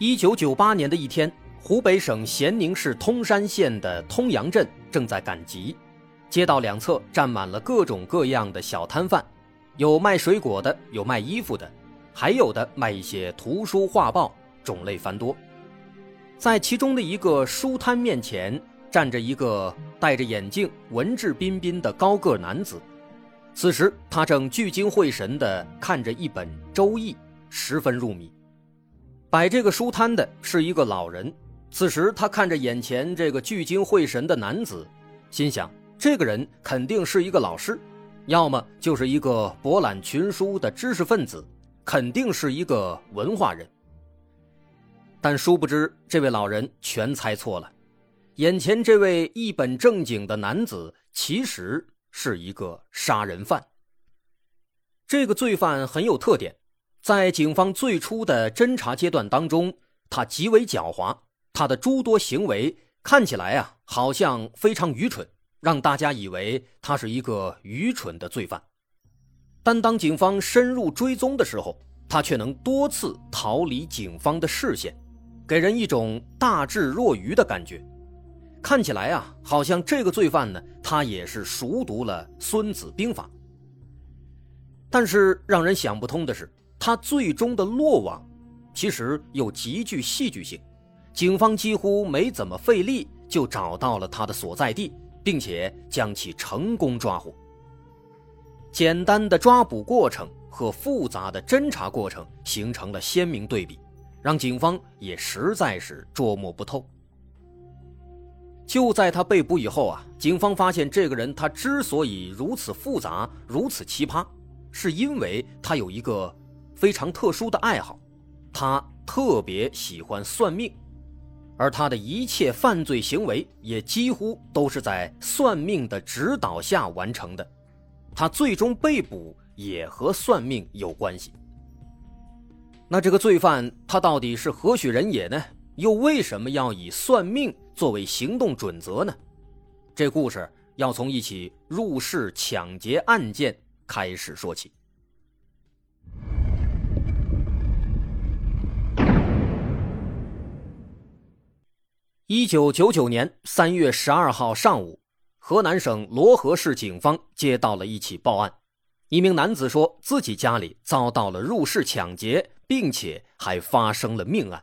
一九九八年的一天，湖北省咸宁市通山县的通阳镇正在赶集，街道两侧站满了各种各样的小摊贩，有卖水果的，有卖衣服的，还有的卖一些图书画报，种类繁多。在其中的一个书摊面前，站着一个戴着眼镜、文质彬彬的高个男子，此时他正聚精会神地看着一本《周易》，十分入迷。摆这个书摊的是一个老人，此时他看着眼前这个聚精会神的男子，心想：这个人肯定是一个老师，要么就是一个博览群书的知识分子，肯定是一个文化人。但殊不知，这位老人全猜错了，眼前这位一本正经的男子其实是一个杀人犯。这个罪犯很有特点。在警方最初的侦查阶段当中，他极为狡猾，他的诸多行为看起来啊，好像非常愚蠢，让大家以为他是一个愚蠢的罪犯。但当警方深入追踪的时候，他却能多次逃离警方的视线，给人一种大智若愚的感觉。看起来啊，好像这个罪犯呢，他也是熟读了《孙子兵法》。但是让人想不通的是。他最终的落网，其实又极具戏剧性。警方几乎没怎么费力就找到了他的所在地，并且将其成功抓获。简单的抓捕过程和复杂的侦查过程形成了鲜明对比，让警方也实在是捉摸不透。就在他被捕以后啊，警方发现这个人他之所以如此复杂、如此奇葩，是因为他有一个。非常特殊的爱好，他特别喜欢算命，而他的一切犯罪行为也几乎都是在算命的指导下完成的。他最终被捕也和算命有关系。那这个罪犯他到底是何许人也呢？又为什么要以算命作为行动准则呢？这故事要从一起入室抢劫案件开始说起。一九九九年三月十二号上午，河南省漯河市警方接到了一起报案，一名男子说自己家里遭到了入室抢劫，并且还发生了命案。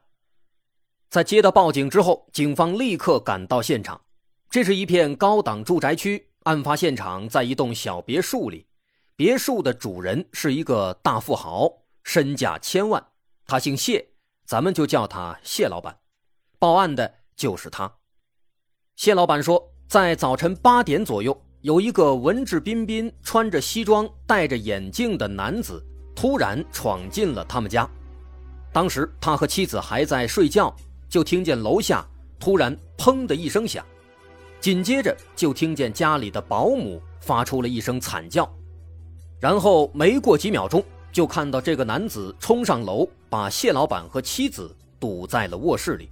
在接到报警之后，警方立刻赶到现场。这是一片高档住宅区，案发现场在一栋小别墅里，别墅的主人是一个大富豪，身价千万，他姓谢，咱们就叫他谢老板。报案的。就是他，谢老板说，在早晨八点左右，有一个文质彬彬、穿着西装、戴着眼镜的男子突然闯进了他们家。当时他和妻子还在睡觉，就听见楼下突然“砰”的一声响，紧接着就听见家里的保姆发出了一声惨叫，然后没过几秒钟，就看到这个男子冲上楼，把谢老板和妻子堵在了卧室里。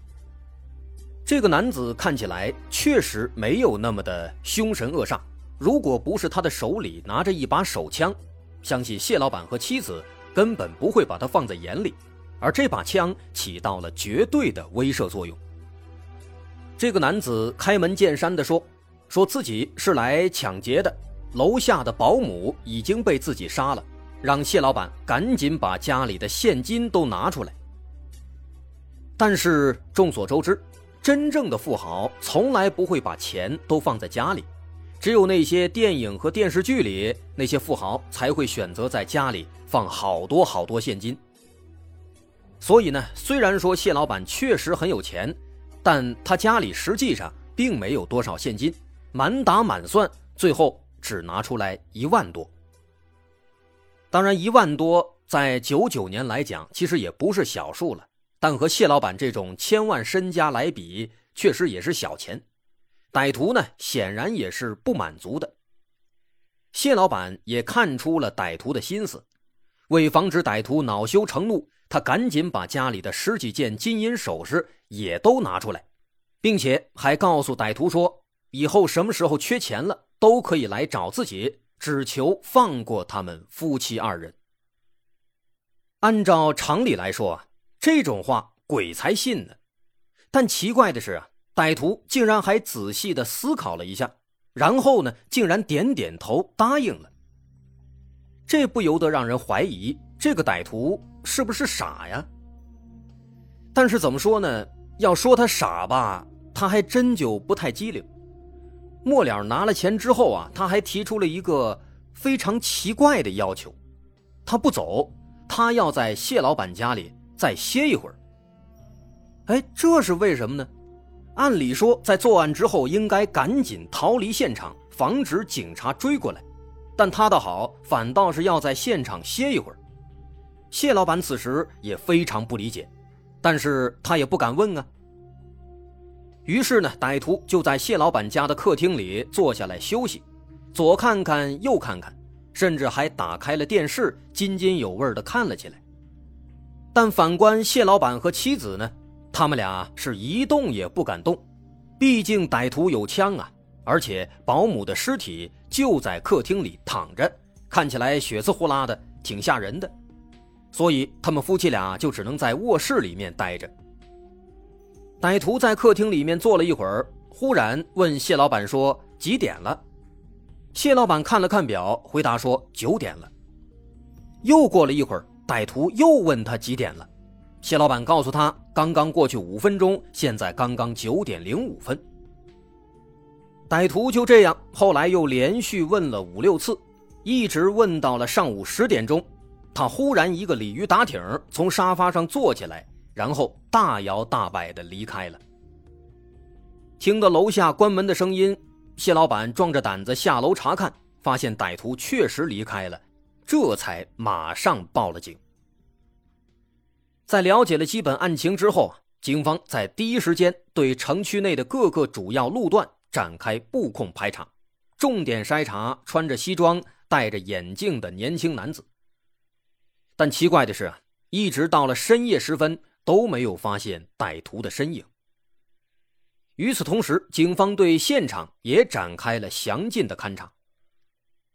这个男子看起来确实没有那么的凶神恶煞，如果不是他的手里拿着一把手枪，相信谢老板和妻子根本不会把他放在眼里，而这把枪起到了绝对的威慑作用。这个男子开门见山地说：“说自己是来抢劫的，楼下的保姆已经被自己杀了，让谢老板赶紧把家里的现金都拿出来。”但是众所周知。真正的富豪从来不会把钱都放在家里，只有那些电影和电视剧里那些富豪才会选择在家里放好多好多现金。所以呢，虽然说谢老板确实很有钱，但他家里实际上并没有多少现金，满打满算，最后只拿出来一万多。当然，一万多在九九年来讲，其实也不是小数了。但和谢老板这种千万身家来比，确实也是小钱。歹徒呢，显然也是不满足的。谢老板也看出了歹徒的心思，为防止歹徒恼羞成怒，他赶紧把家里的十几件金银首饰也都拿出来，并且还告诉歹徒说，以后什么时候缺钱了，都可以来找自己，只求放过他们夫妻二人。按照常理来说啊，这种话鬼才信呢。但奇怪的是啊，歹徒竟然还仔细的思考了一下，然后呢，竟然点点头答应了。这不由得让人怀疑这个歹徒是不是傻呀？但是怎么说呢？要说他傻吧，他还真就不太机灵。末了拿了钱之后啊，他还提出了一个非常奇怪的要求，他不走。他要在谢老板家里再歇一会儿。哎，这是为什么呢？按理说，在作案之后应该赶紧逃离现场，防止警察追过来。但他倒好，反倒是要在现场歇一会儿。谢老板此时也非常不理解，但是他也不敢问啊。于是呢，歹徒就在谢老板家的客厅里坐下来休息，左看看，右看看。甚至还打开了电视，津津有味地看了起来。但反观谢老板和妻子呢，他们俩是一动也不敢动，毕竟歹徒有枪啊，而且保姆的尸体就在客厅里躺着，看起来血丝呼啦的，挺吓人的。所以他们夫妻俩就只能在卧室里面待着。歹徒在客厅里面坐了一会儿，忽然问谢老板说：“几点了？”谢老板看了看表，回答说：“九点了。”又过了一会儿，歹徒又问他几点了。谢老板告诉他：“刚刚过去五分钟，现在刚刚九点零五分。”歹徒就这样，后来又连续问了五六次，一直问到了上午十点钟。他忽然一个鲤鱼打挺，从沙发上坐起来，然后大摇大摆地离开了。听到楼下关门的声音。谢老板壮着胆子下楼查看，发现歹徒确实离开了，这才马上报了警。在了解了基本案情之后，警方在第一时间对城区内的各个主要路段展开布控排查，重点筛查穿着西装、戴着眼镜的年轻男子。但奇怪的是，一直到了深夜时分都没有发现歹徒的身影。与此同时，警方对现场也展开了详尽的勘查。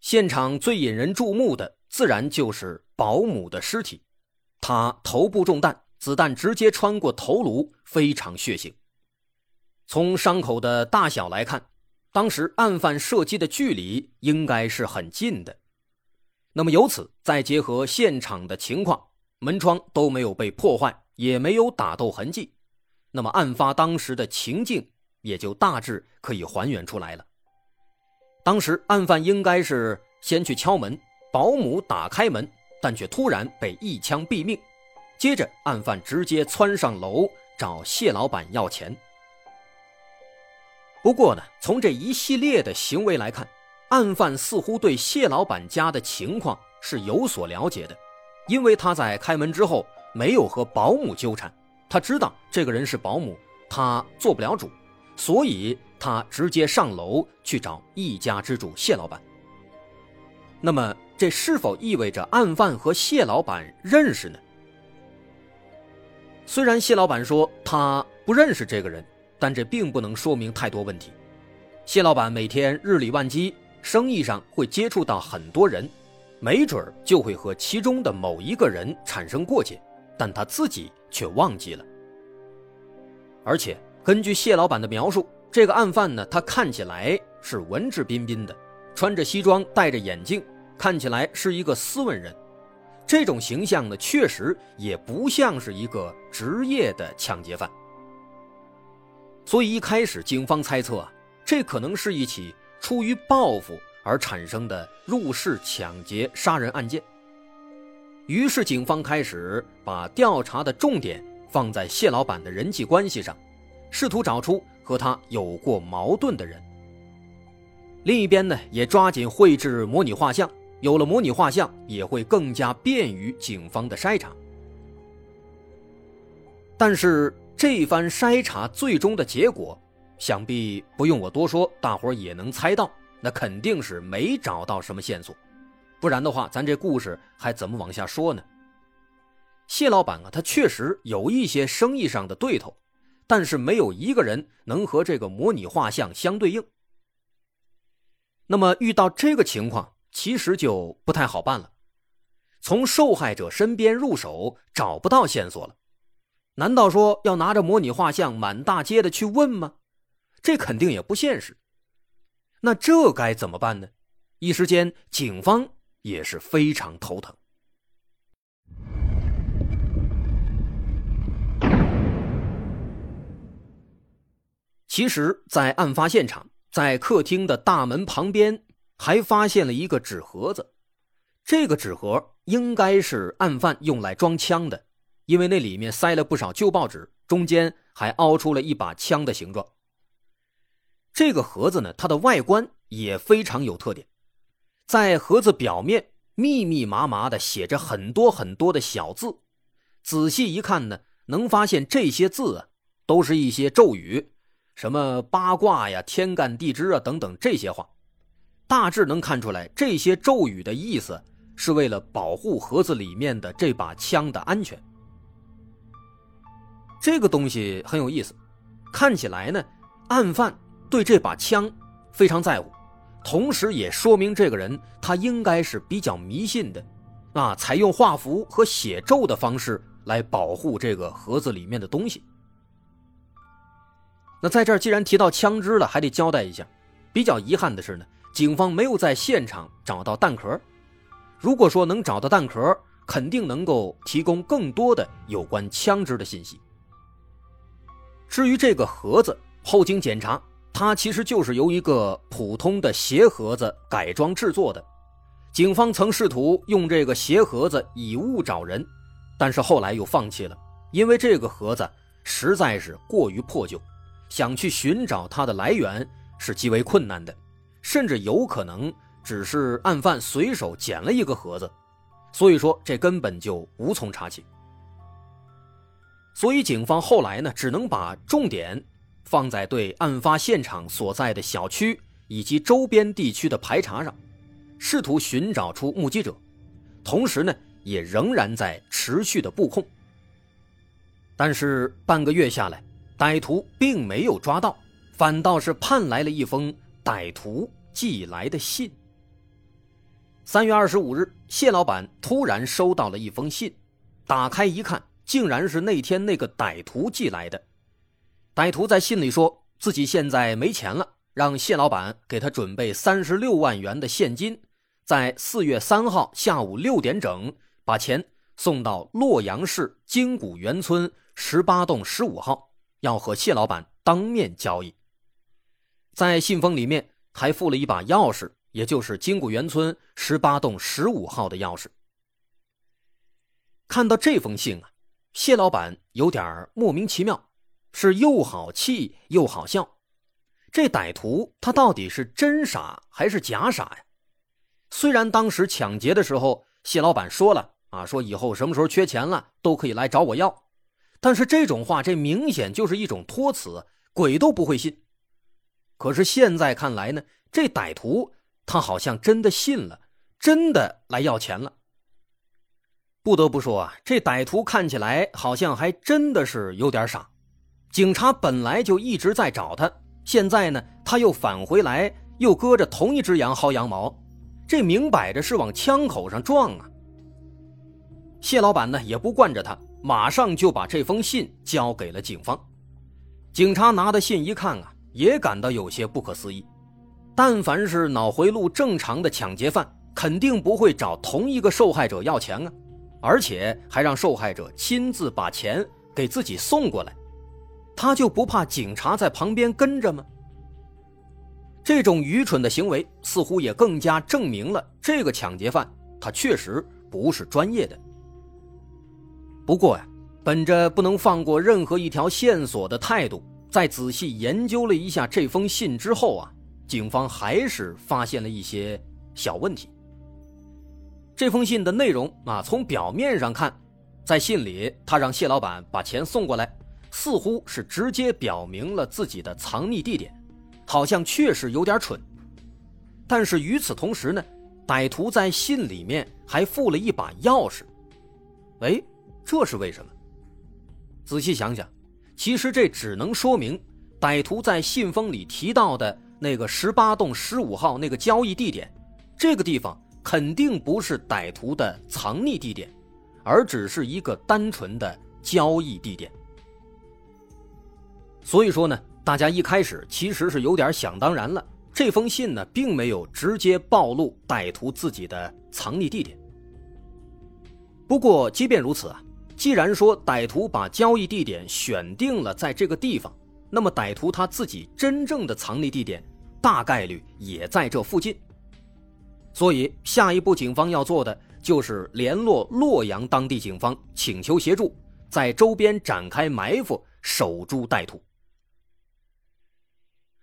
现场最引人注目的，自然就是保姆的尸体。他头部中弹，子弹直接穿过头颅，非常血腥。从伤口的大小来看，当时案犯射击的距离应该是很近的。那么由此再结合现场的情况，门窗都没有被破坏，也没有打斗痕迹。那么，案发当时的情境也就大致可以还原出来了。当时，案犯应该是先去敲门，保姆打开门，但却突然被一枪毙命。接着，案犯直接窜上楼找谢老板要钱。不过呢，从这一系列的行为来看，案犯似乎对谢老板家的情况是有所了解的，因为他在开门之后没有和保姆纠缠。他知道这个人是保姆，他做不了主，所以他直接上楼去找一家之主谢老板。那么，这是否意味着案犯和谢老板认识呢？虽然谢老板说他不认识这个人，但这并不能说明太多问题。谢老板每天日理万机，生意上会接触到很多人，没准儿就会和其中的某一个人产生过节。但他自己却忘记了，而且根据谢老板的描述，这个案犯呢，他看起来是文质彬彬的，穿着西装，戴着眼镜，看起来是一个斯文人。这种形象呢，确实也不像是一个职业的抢劫犯。所以一开始，警方猜测啊，这可能是一起出于报复而产生的入室抢劫杀人案件。于是，警方开始把调查的重点放在谢老板的人际关系上，试图找出和他有过矛盾的人。另一边呢，也抓紧绘制模拟画像，有了模拟画像，也会更加便于警方的筛查。但是这番筛查最终的结果，想必不用我多说，大伙也能猜到，那肯定是没找到什么线索。不然的话，咱这故事还怎么往下说呢？谢老板啊，他确实有一些生意上的对头，但是没有一个人能和这个模拟画像相对应。那么遇到这个情况，其实就不太好办了。从受害者身边入手，找不到线索了，难道说要拿着模拟画像满大街的去问吗？这肯定也不现实。那这该怎么办呢？一时间，警方。也是非常头疼。其实，在案发现场，在客厅的大门旁边，还发现了一个纸盒子。这个纸盒应该是案犯用来装枪的，因为那里面塞了不少旧报纸，中间还凹出了一把枪的形状。这个盒子呢，它的外观也非常有特点。在盒子表面密密麻麻的写着很多很多的小字，仔细一看呢，能发现这些字啊，都是一些咒语，什么八卦呀、天干地支啊等等这些话。大致能看出来，这些咒语的意思是为了保护盒子里面的这把枪的安全。这个东西很有意思，看起来呢，案犯对这把枪非常在乎。同时也说明这个人他应该是比较迷信的，啊，采用画符和写咒的方式来保护这个盒子里面的东西。那在这儿既然提到枪支了，还得交代一下。比较遗憾的是呢，警方没有在现场找到弹壳。如果说能找到弹壳，肯定能够提供更多的有关枪支的信息。至于这个盒子，后经检查。它其实就是由一个普通的鞋盒子改装制作的。警方曾试图用这个鞋盒子以物找人，但是后来又放弃了，因为这个盒子实在是过于破旧，想去寻找它的来源是极为困难的，甚至有可能只是案犯随手捡了一个盒子，所以说这根本就无从查起。所以警方后来呢，只能把重点。放在对案发现场所在的小区以及周边地区的排查上，试图寻找出目击者，同时呢，也仍然在持续的布控。但是半个月下来，歹徒并没有抓到，反倒是盼来了一封歹徒寄来的信。三月二十五日，谢老板突然收到了一封信，打开一看，竟然是那天那个歹徒寄来的。歹徒在信里说自己现在没钱了，让谢老板给他准备三十六万元的现金，在四月三号下午六点整把钱送到洛阳市金谷园村十八栋十五号，要和谢老板当面交易。在信封里面还附了一把钥匙，也就是金谷园村十八栋十五号的钥匙。看到这封信啊，谢老板有点莫名其妙。是又好气又好笑，这歹徒他到底是真傻还是假傻呀？虽然当时抢劫的时候谢老板说了啊，说以后什么时候缺钱了都可以来找我要，但是这种话这明显就是一种托词，鬼都不会信。可是现在看来呢，这歹徒他好像真的信了，真的来要钱了。不得不说啊，这歹徒看起来好像还真的是有点傻。警察本来就一直在找他，现在呢，他又返回来，又搁着同一只羊薅羊毛，这明摆着是往枪口上撞啊！谢老板呢也不惯着他，马上就把这封信交给了警方。警察拿的信一看啊，也感到有些不可思议。但凡是脑回路正常的抢劫犯，肯定不会找同一个受害者要钱啊，而且还让受害者亲自把钱给自己送过来。他就不怕警察在旁边跟着吗？这种愚蠢的行为似乎也更加证明了这个抢劫犯他确实不是专业的。不过呀，本着不能放过任何一条线索的态度，在仔细研究了一下这封信之后啊，警方还是发现了一些小问题。这封信的内容啊，从表面上看，在信里，他让谢老板把钱送过来，似乎是直接表明了自己的藏匿地点，好像确实有点蠢。但是与此同时呢，歹徒在信里面还附了一把钥匙。哎，这是为什么？仔细想想，其实这只能说明歹徒在信封里提到的那个十八栋十五号那个交易地点，这个地方肯定不是歹徒的藏匿地点。而只是一个单纯的交易地点，所以说呢，大家一开始其实是有点想当然了。这封信呢，并没有直接暴露歹徒自己的藏匿地点。不过，即便如此啊，既然说歹徒把交易地点选定了在这个地方，那么歹徒他自己真正的藏匿地点大概率也在这附近。所以，下一步警方要做的。就是联络洛阳当地警方，请求协助，在周边展开埋伏，守株待兔。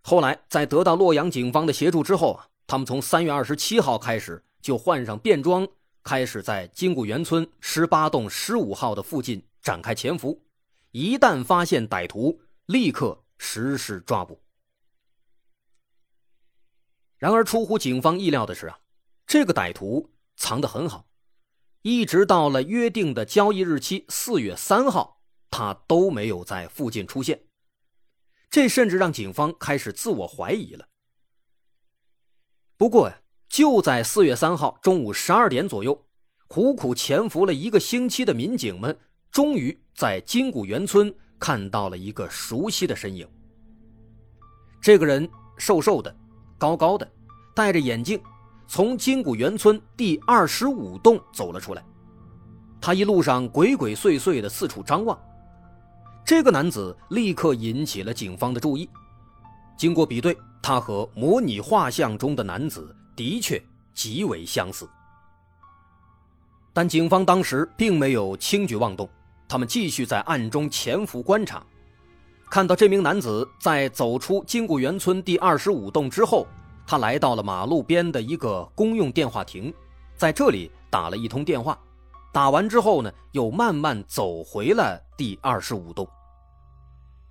后来，在得到洛阳警方的协助之后啊，他们从三月二十七号开始就换上便装，开始在金谷园村十八栋十五号的附近展开潜伏。一旦发现歹徒，立刻实施抓捕。然而，出乎警方意料的是啊，这个歹徒。藏得很好，一直到了约定的交易日期四月三号，他都没有在附近出现。这甚至让警方开始自我怀疑了。不过呀，就在四月三号中午十二点左右，苦苦潜伏了一个星期的民警们，终于在金谷园村看到了一个熟悉的身影。这个人瘦瘦的，高高的，戴着眼镜。从金谷园村第二十五栋走了出来，他一路上鬼鬼祟祟的四处张望。这个男子立刻引起了警方的注意。经过比对，他和模拟画像中的男子的确极为相似。但警方当时并没有轻举妄动，他们继续在暗中潜伏观察。看到这名男子在走出金谷园村第二十五栋之后。他来到了马路边的一个公用电话亭，在这里打了一通电话，打完之后呢，又慢慢走回了第二十五栋。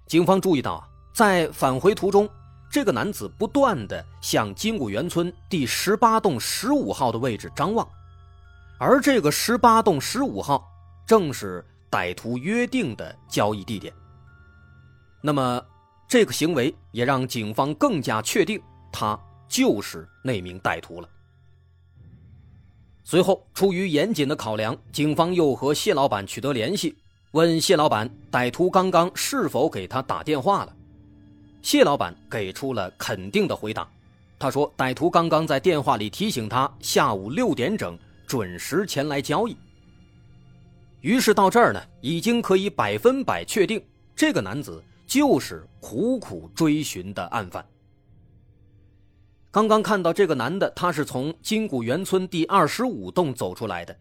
警方注意到，在返回途中，这个男子不断的向金谷园村第十八栋十五号的位置张望，而这个十八栋十五号正是歹徒约定的交易地点。那么，这个行为也让警方更加确定他。就是那名歹徒了。随后，出于严谨的考量，警方又和谢老板取得联系，问谢老板歹徒刚刚是否给他打电话了。谢老板给出了肯定的回答，他说歹徒刚刚在电话里提醒他下午六点整准时前来交易。于是到这儿呢，已经可以百分百确定这个男子就是苦苦追寻的案犯。刚刚看到这个男的，他是从金谷园村第二十五栋走出来的。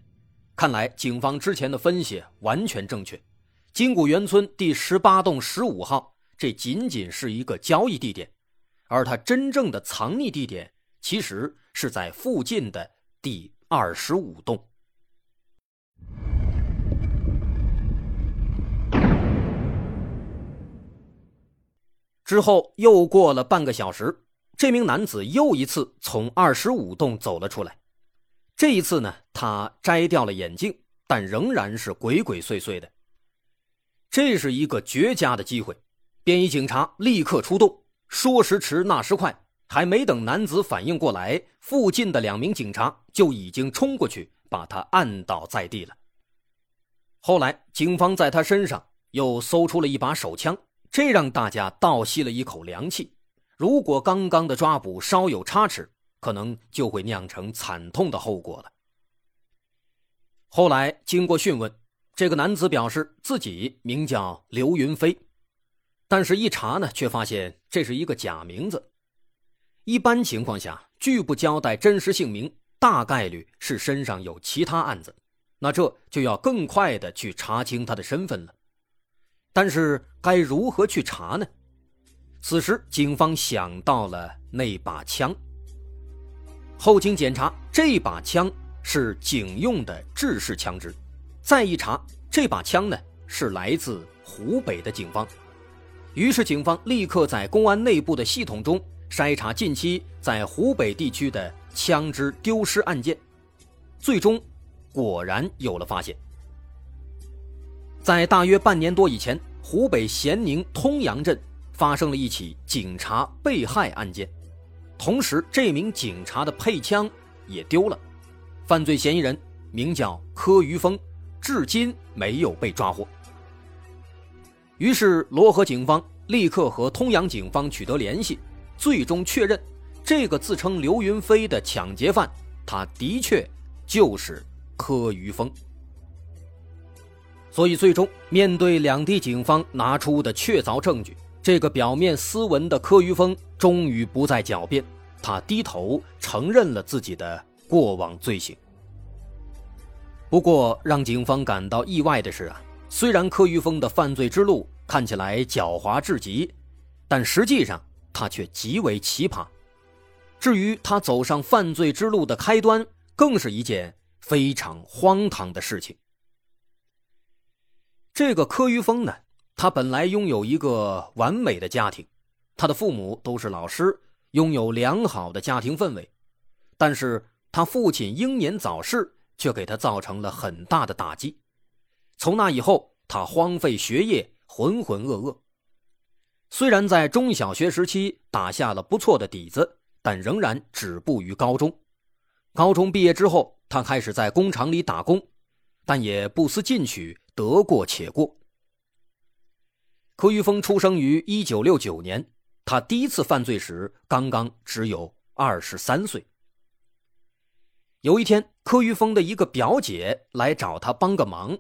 看来警方之前的分析完全正确。金谷园村第十八栋十五号，这仅仅是一个交易地点，而他真正的藏匿地点其实是在附近的第二十五栋。之后又过了半个小时。这名男子又一次从二十五栋走了出来，这一次呢，他摘掉了眼镜，但仍然是鬼鬼祟祟的。这是一个绝佳的机会，便衣警察立刻出动。说时迟，那时快，还没等男子反应过来，附近的两名警察就已经冲过去把他按倒在地了。后来，警方在他身上又搜出了一把手枪，这让大家倒吸了一口凉气。如果刚刚的抓捕稍有差池，可能就会酿成惨痛的后果了。后来经过讯问，这个男子表示自己名叫刘云飞，但是一查呢，却发现这是一个假名字。一般情况下，拒不交代真实姓名，大概率是身上有其他案子，那这就要更快的去查清他的身份了。但是该如何去查呢？此时，警方想到了那把枪。后经检查，这把枪是警用的制式枪支。再一查，这把枪呢是来自湖北的警方。于是警方立刻在公安内部的系统中筛查近期在湖北地区的枪支丢失案件，最终果然有了发现。在大约半年多以前，湖北咸宁通阳镇发生了一起警察被害案件，同时这名警察的配枪也丢了，犯罪嫌疑人名叫柯于峰，至今没有被抓获。于是罗河警方立刻和通阳警方取得联系，最终确认这个自称刘云飞的抢劫犯，他的确就是柯于峰。所以，最终面对两地警方拿出的确凿证据，这个表面斯文的柯于峰终于不再狡辩，他低头承认了自己的过往罪行。不过，让警方感到意外的是啊，虽然柯于峰的犯罪之路看起来狡猾至极，但实际上他却极为奇葩。至于他走上犯罪之路的开端，更是一件非常荒唐的事情。这个柯于峰呢，他本来拥有一个完美的家庭，他的父母都是老师，拥有良好的家庭氛围。但是他父亲英年早逝，却给他造成了很大的打击。从那以后，他荒废学业，浑浑噩噩。虽然在中小学时期打下了不错的底子，但仍然止步于高中。高中毕业之后，他开始在工厂里打工，但也不思进取。得过且过。柯于峰出生于一九六九年，他第一次犯罪时刚刚只有二十三岁。有一天，柯于峰的一个表姐来找他帮个忙，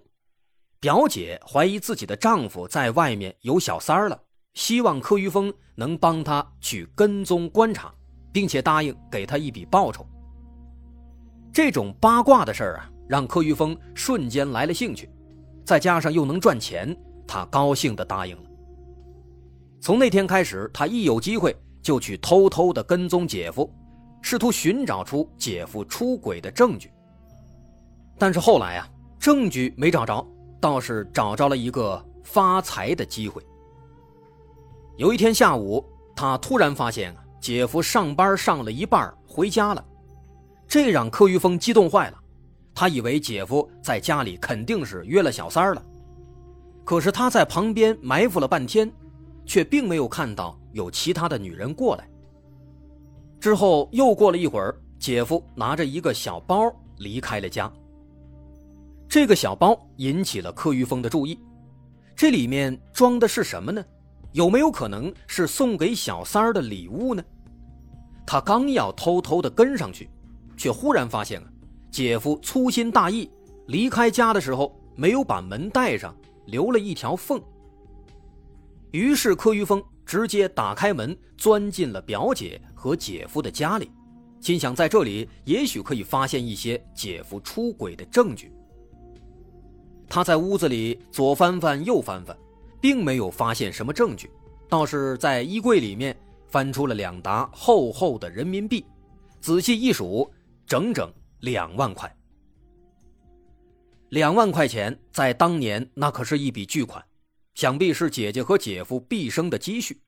表姐怀疑自己的丈夫在外面有小三儿了，希望柯于峰能帮她去跟踪观察，并且答应给她一笔报酬。这种八卦的事儿啊，让柯于峰瞬间来了兴趣。再加上又能赚钱，他高兴地答应了。从那天开始，他一有机会就去偷偷地跟踪姐夫，试图寻找出姐夫出轨的证据。但是后来啊，证据没找着，倒是找着了一个发财的机会。有一天下午，他突然发现姐夫上班上了一半回家了，这让柯玉峰激动坏了。他以为姐夫在家里肯定是约了小三了，可是他在旁边埋伏了半天，却并没有看到有其他的女人过来。之后又过了一会儿，姐夫拿着一个小包离开了家。这个小包引起了柯于峰的注意，这里面装的是什么呢？有没有可能是送给小三儿的礼物呢？他刚要偷偷的跟上去，却忽然发现啊。姐夫粗心大意，离开家的时候没有把门带上，留了一条缝。于是柯于峰直接打开门，钻进了表姐和姐夫的家里，心想在这里也许可以发现一些姐夫出轨的证据。他在屋子里左翻翻右翻翻，并没有发现什么证据，倒是在衣柜里面翻出了两沓厚厚的人民币，仔细一数，整整。两万块，两万块钱在当年那可是一笔巨款，想必是姐姐和姐夫毕生的积蓄。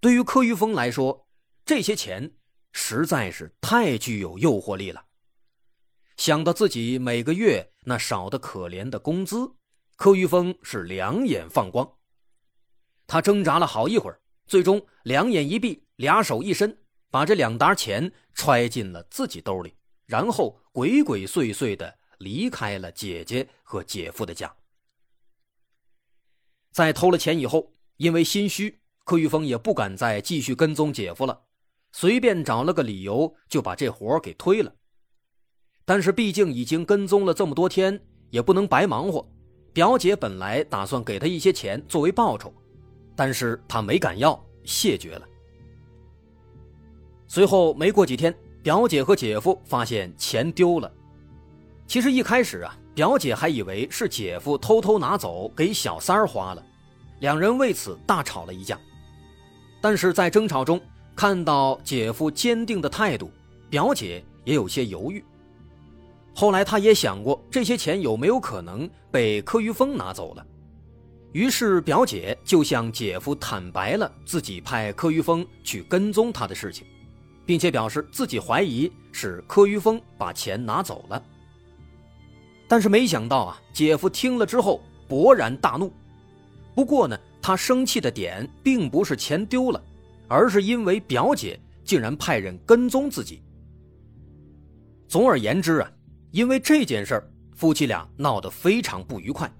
对于柯于峰来说，这些钱实在是太具有诱惑力了。想到自己每个月那少得可怜的工资，柯玉峰是两眼放光。他挣扎了好一会儿，最终两眼一闭，俩手一伸，把这两沓钱揣进了自己兜里。然后鬼鬼祟祟的离开了姐姐和姐夫的家。在偷了钱以后，因为心虚，柯玉峰也不敢再继续跟踪姐夫了，随便找了个理由就把这活给推了。但是毕竟已经跟踪了这么多天，也不能白忙活。表姐本来打算给他一些钱作为报酬，但是他没敢要，谢绝了。随后没过几天。表姐和姐夫发现钱丢了，其实一开始啊，表姐还以为是姐夫偷偷拿走给小三儿花了，两人为此大吵了一架。但是在争吵中，看到姐夫坚定的态度，表姐也有些犹豫。后来他也想过这些钱有没有可能被柯玉峰拿走了，于是表姐就向姐夫坦白了自己派柯玉峰去跟踪他的事情，并且表示自己怀疑是柯玉峰把钱拿走了。但是没想到啊，姐夫听了之后勃然大怒。不过呢，他生气的点并不是钱丢了，而是因为表姐竟然派人跟踪自己。总而言之啊，因为这件事儿，夫妻俩闹得非常不愉快。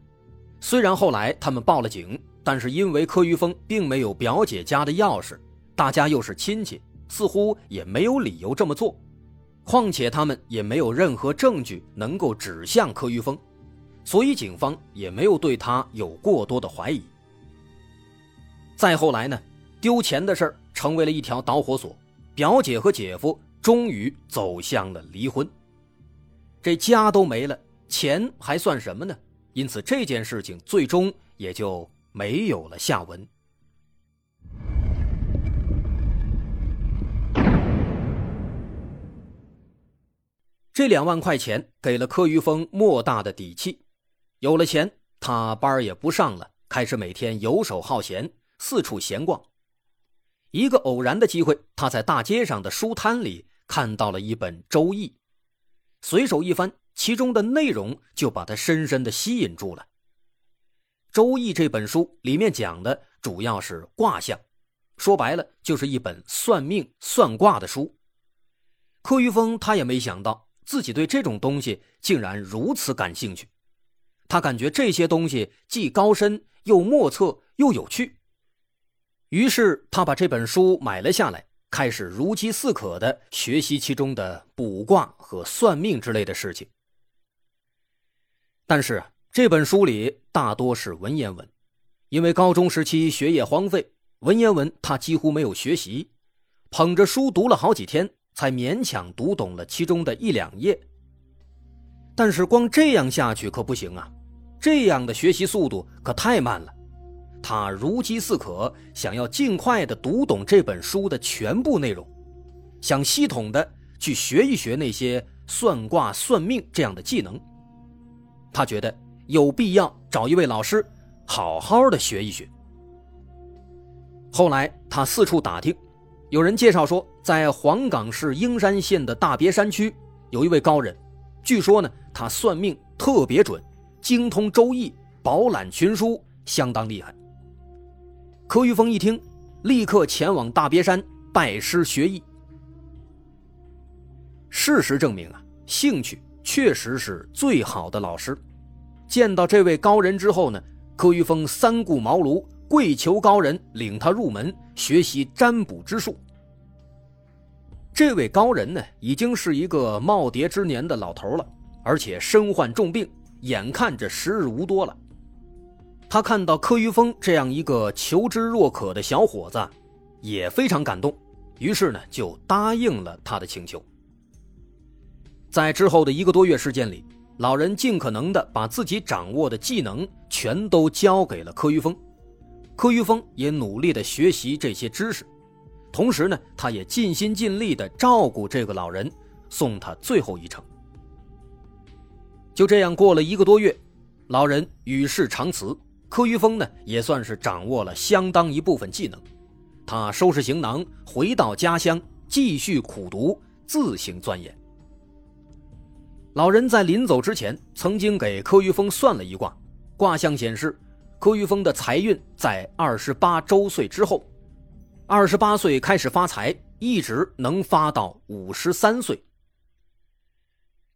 虽然后来他们报了警，但是因为柯玉峰并没有表姐家的钥匙，大家又是亲戚，似乎也没有理由这么做。况且他们也没有任何证据能够指向柯玉峰，所以警方也没有对他有过多的怀疑。再后来呢，丢钱的事儿成为了一条导火索，表姐和姐夫终于走向了离婚。这家都没了，钱还算什么呢？因此这件事情最终也就没有了下文。这两万块钱给了柯玉峰莫大的底气，有了钱，他班也不上了，开始每天游手好闲，四处闲逛。一个偶然的机会，他在大街上的书摊里看到了一本《周易》，随手一翻，其中的内容就把他深深的吸引住了。《周易》这本书里面讲的主要是卦象，说白了就是一本算命算卦的书。柯玉峰他也没想到。自己对这种东西竟然如此感兴趣，他感觉这些东西既高深又莫测又有趣。于是他把这本书买了下来，开始如饥似渴的学习其中的卜卦和算命之类的事情。但是这本书里大多是文言文，因为高中时期学业荒废，文言文他几乎没有学习，捧着书读了好几天。才勉强读懂了其中的一两页，但是光这样下去可不行啊！这样的学习速度可太慢了。他如饥似渴，想要尽快的读懂这本书的全部内容，想系统的去学一学那些算卦、算命这样的技能。他觉得有必要找一位老师，好好的学一学。后来他四处打听。有人介绍说，在黄冈市英山县的大别山区，有一位高人，据说呢，他算命特别准，精通周易，饱览群书，相当厉害。柯玉峰一听，立刻前往大别山拜师学艺。事实证明啊，兴趣确实是最好的老师。见到这位高人之后呢，柯玉峰三顾茅庐。跪求高人领他入门学习占卜之术。这位高人呢，已经是一个耄耋之年的老头了，而且身患重病，眼看着时日无多了。他看到柯玉峰这样一个求知若渴的小伙子，也非常感动，于是呢，就答应了他的请求。在之后的一个多月时间里，老人尽可能的把自己掌握的技能全都交给了柯玉峰。柯玉峰也努力的学习这些知识，同时呢，他也尽心尽力的照顾这个老人，送他最后一程。就这样过了一个多月，老人与世长辞，柯玉峰呢也算是掌握了相当一部分技能。他收拾行囊回到家乡，继续苦读，自行钻研。老人在临走之前，曾经给柯玉峰算了一卦，卦象显示。柯玉峰的财运在二十八周岁之后，二十八岁开始发财，一直能发到五十三岁。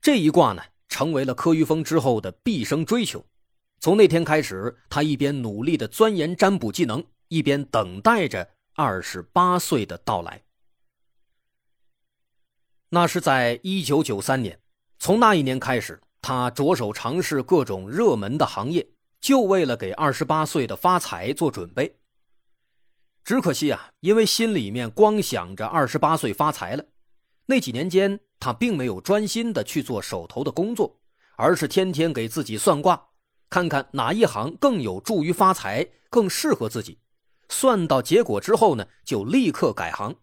这一卦呢，成为了柯玉峰之后的毕生追求。从那天开始，他一边努力的钻研占卜技能，一边等待着二十八岁的到来。那是在一九九三年，从那一年开始，他着手尝试各种热门的行业。就为了给二十八岁的发财做准备。只可惜啊，因为心里面光想着二十八岁发财了，那几年间他并没有专心的去做手头的工作，而是天天给自己算卦，看看哪一行更有助于发财，更适合自己。算到结果之后呢，就立刻改行。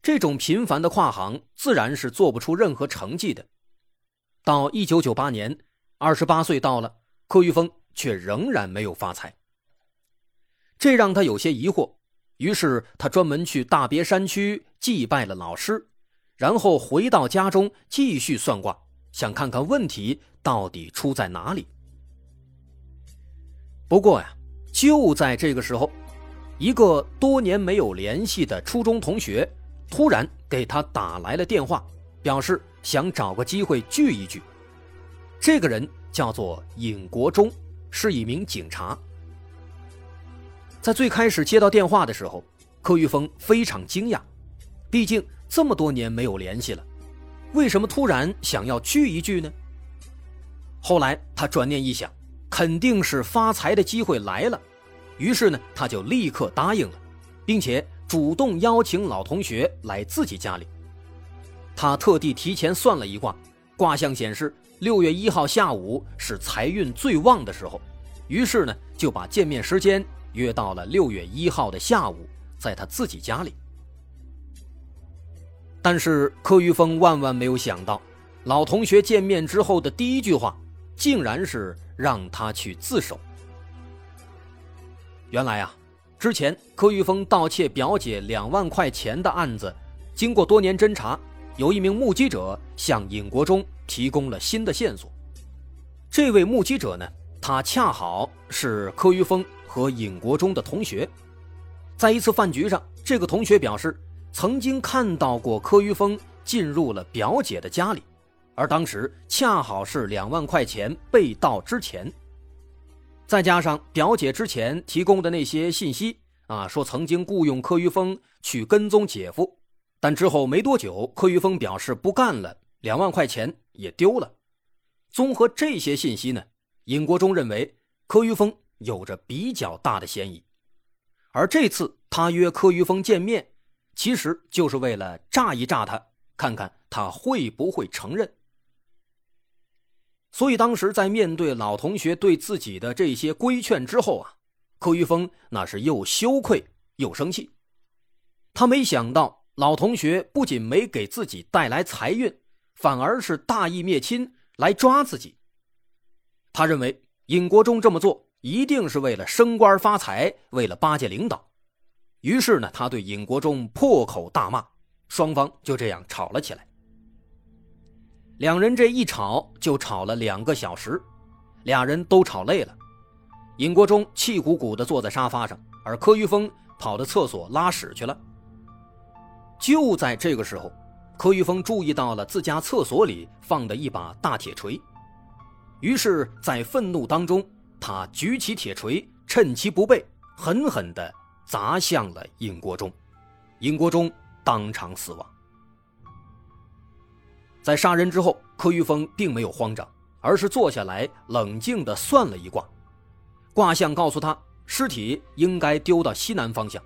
这种频繁的跨行，自然是做不出任何成绩的。到一九九八年，二十八岁到了，柯玉峰却仍然没有发财。这让他有些疑惑，于是他专门去大别山区祭拜了老师，然后回到家中继续算卦，想看看问题到底出在哪里。不过呀，就在这个时候，一个多年没有联系的初中同学突然给他打来了电话，表示想找个机会聚一聚。这个人叫做尹国忠，是一名警察。在最开始接到电话的时候，柯玉峰非常惊讶，毕竟这么多年没有联系了，为什么突然想要聚一聚呢？后来他转念一想。肯定是发财的机会来了，于是呢，他就立刻答应了，并且主动邀请老同学来自己家里。他特地提前算了一卦，卦象显示六月一号下午是财运最旺的时候，于是呢，就把见面时间约到了六月一号的下午，在他自己家里。但是柯玉峰万万没有想到，老同学见面之后的第一句话，竟然是。让他去自首。原来啊，之前柯玉峰盗窃表姐两万块钱的案子，经过多年侦查，有一名目击者向尹国忠提供了新的线索。这位目击者呢，他恰好是柯玉峰和尹国忠的同学。在一次饭局上，这个同学表示曾经看到过柯玉峰进入了表姐的家里。而当时恰好是两万块钱被盗之前，再加上表姐之前提供的那些信息啊，说曾经雇佣柯玉峰去跟踪姐夫，但之后没多久，柯玉峰表示不干了，两万块钱也丢了。综合这些信息呢，尹国忠认为柯玉峰有着比较大的嫌疑，而这次他约柯玉峰见面，其实就是为了炸一炸他，看看他会不会承认。所以当时在面对老同学对自己的这些规劝之后啊，柯玉峰那是又羞愧又生气。他没想到老同学不仅没给自己带来财运，反而是大义灭亲来抓自己。他认为尹国忠这么做一定是为了升官发财，为了巴结领导。于是呢，他对尹国忠破口大骂，双方就这样吵了起来。两人这一吵就吵了两个小时，俩人都吵累了。尹国忠气鼓鼓地坐在沙发上，而柯玉峰跑到厕所拉屎去了。就在这个时候，柯玉峰注意到了自家厕所里放的一把大铁锤，于是，在愤怒当中，他举起铁锤，趁其不备，狠狠地砸向了尹国忠，尹国忠当场死亡。在杀人之后，柯玉峰并没有慌张，而是坐下来冷静地算了一卦。卦象告诉他，尸体应该丢到西南方向。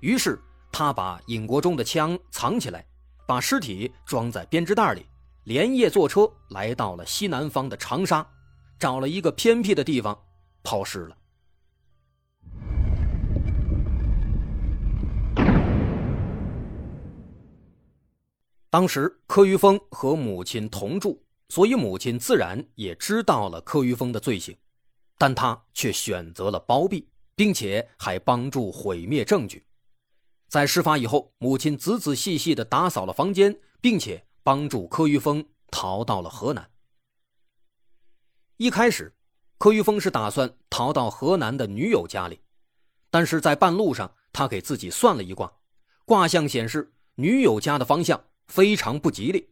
于是他把尹国忠的枪藏起来，把尸体装在编织袋里，连夜坐车来到了西南方的长沙，找了一个偏僻的地方抛尸了。当时柯玉峰和母亲同住，所以母亲自然也知道了柯玉峰的罪行，但他却选择了包庇，并且还帮助毁灭证据。在事发以后，母亲仔仔细细地打扫了房间，并且帮助柯玉峰逃到了河南。一开始，柯玉峰是打算逃到河南的女友家里，但是在半路上，他给自己算了一卦，卦象显示女友家的方向。非常不吉利，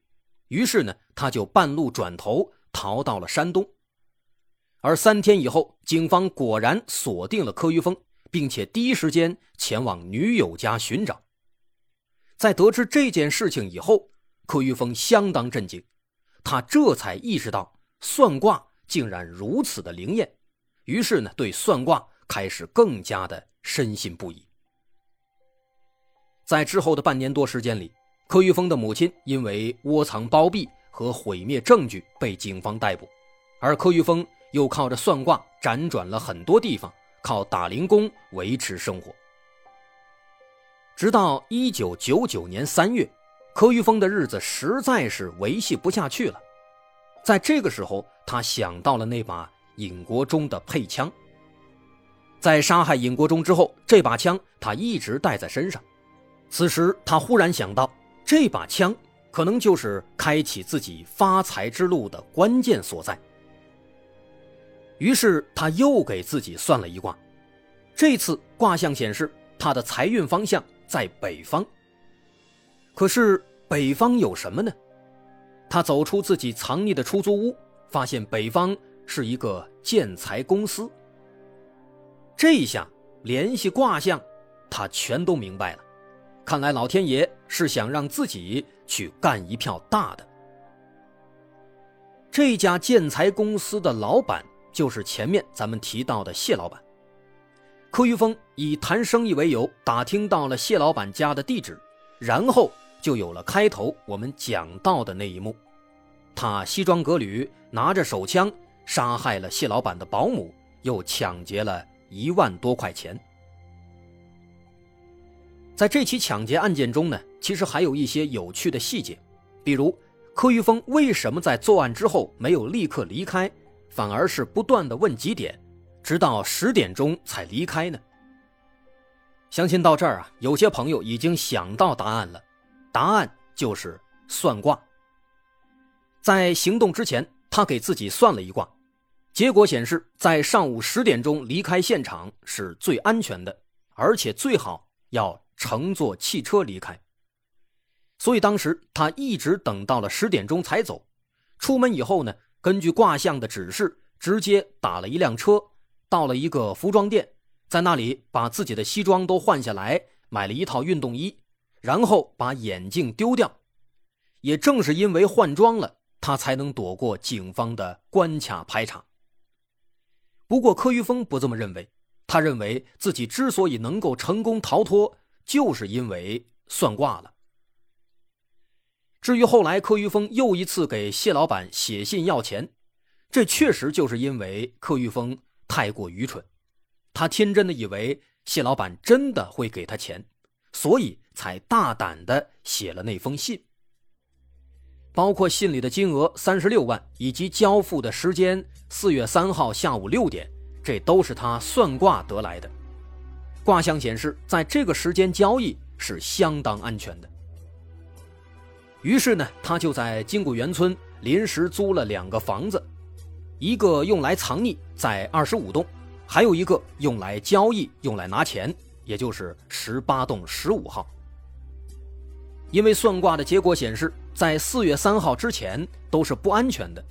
于是呢，他就半路转头逃到了山东。而三天以后，警方果然锁定了柯玉峰，并且第一时间前往女友家寻找。在得知这件事情以后，柯玉峰相当震惊，他这才意识到算卦竟然如此的灵验，于是呢，对算卦开始更加的深信不疑。在之后的半年多时间里。柯玉峰的母亲因为窝藏包庇和毁灭证据被警方逮捕，而柯玉峰又靠着算卦辗转了很多地方，靠打零工维持生活。直到一九九九年三月，柯玉峰的日子实在是维系不下去了。在这个时候，他想到了那把尹国忠的配枪。在杀害尹国忠之后，这把枪他一直带在身上。此时，他忽然想到，这把枪可能就是开启自己发财之路的关键所在。于是，他又给自己算了一卦。这次卦象显示，他的财运方向在北方。可是，北方有什么呢？他走出自己藏匿的出租屋，发现北方是一个建材公司。这一下联系卦象，他全都明白了。看来老天爷是想让自己去干一票大的。这家建材公司的老板就是前面咱们提到的谢老板。柯玉峰以谈生意为由打听到了谢老板家的地址，然后就有了开头我们讲到的那一幕：他西装革履，拿着手枪杀害了谢老板的保姆，又抢劫了。一万多块钱。在这起抢劫案件中呢，其实还有一些有趣的细节，比如柯玉峰为什么在作案之后没有立刻离开，反而是不断的问几点，直到十点钟才离开呢？相信到这儿啊，有些朋友已经想到答案了，答案就是算卦。在行动之前，他给自己算了一卦。结果显示，在上午十点钟离开现场是最安全的，而且最好要乘坐汽车离开。所以当时他一直等到了十点钟才走。出门以后呢，根据卦象的指示，直接打了一辆车，到了一个服装店，在那里把自己的西装都换下来，买了一套运动衣，然后把眼镜丢掉。也正是因为换装了，他才能躲过警方的关卡排查。不过柯玉峰不这么认为，他认为自己之所以能够成功逃脱，就是因为算卦了。至于后来柯玉峰又一次给谢老板写信要钱，这确实就是因为柯玉峰太过愚蠢，他天真的以为谢老板真的会给他钱，所以才大胆的写了那封信。包括信里的金额三十六万，以及交付的时间四月三号下午六点，这都是他算卦得来的。卦象显示，在这个时间交易是相当安全的。于是呢，他就在金谷园村临时租了两个房子，一个用来藏匿，在二十五栋；还有一个用来交易、用来拿钱，也就是十八栋十五号。因为算卦的结果显示，在四月三号之前都是不安全的，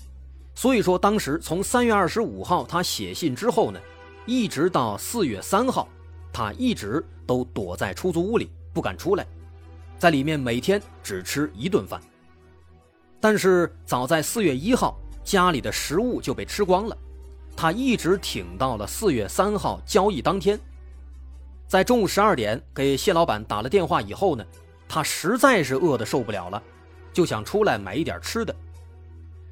所以说当时从三月二十五号他写信之后呢，一直到四月三号，他一直都躲在出租屋里不敢出来，在里面每天只吃一顿饭。但是早在四月一号，家里的食物就被吃光了，他一直挺到了四月三号交易当天，在中午十二点给谢老板打了电话以后呢。他实在是饿得受不了了，就想出来买一点吃的。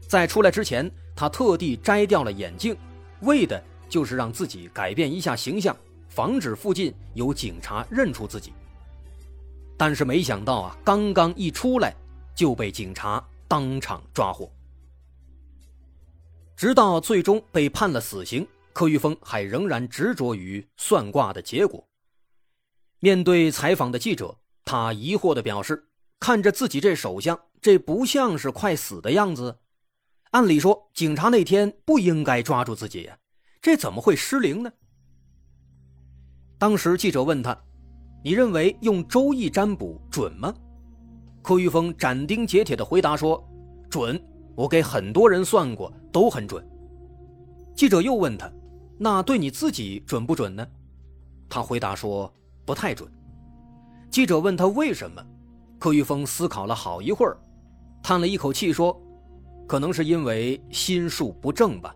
在出来之前，他特地摘掉了眼镜，为的就是让自己改变一下形象，防止附近有警察认出自己。但是没想到啊，刚刚一出来就被警察当场抓获。直到最终被判了死刑，柯玉峰还仍然执着于算卦的结果。面对采访的记者。他疑惑地表示：“看着自己这手相，这不像是快死的样子。按理说，警察那天不应该抓住自己呀，这怎么会失灵呢？”当时记者问他：“你认为用周易占卜准吗？”柯玉峰斩钉截铁地回答说：“准，我给很多人算过，都很准。”记者又问他：“那对你自己准不准呢？”他回答说：“不太准。”记者问他为什么，柯玉峰思考了好一会儿，叹了一口气说：“可能是因为心术不正吧。”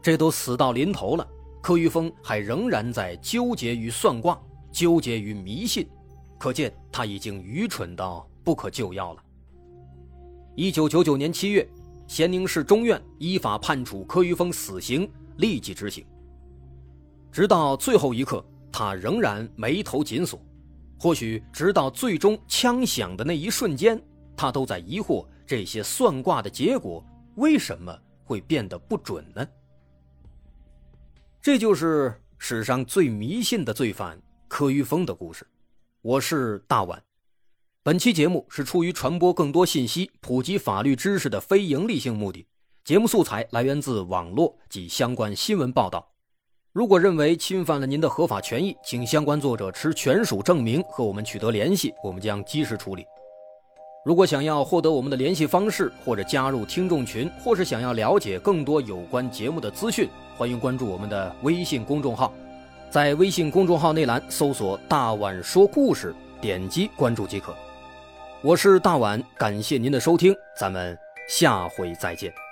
这都死到临头了，柯玉峰还仍然在纠结于算卦，纠结于迷信，可见他已经愚蠢到不可救药了。一九九九年七月，咸宁市中院依法判处柯玉峰死刑，立即执行。直到最后一刻。他仍然眉头紧锁，或许直到最终枪响的那一瞬间，他都在疑惑这些算卦的结果为什么会变得不准呢？这就是史上最迷信的罪犯柯玉峰的故事。我是大碗。本期节目是出于传播更多信息、普及法律知识的非营利性目的。节目素材来源自网络及相关新闻报道。如果认为侵犯了您的合法权益，请相关作者持权属证明和我们取得联系，我们将及时处理。如果想要获得我们的联系方式，或者加入听众群，或是想要了解更多有关节目的资讯，欢迎关注我们的微信公众号，在微信公众号内栏搜索“大碗说故事”，点击关注即可。我是大碗，感谢您的收听，咱们下回再见。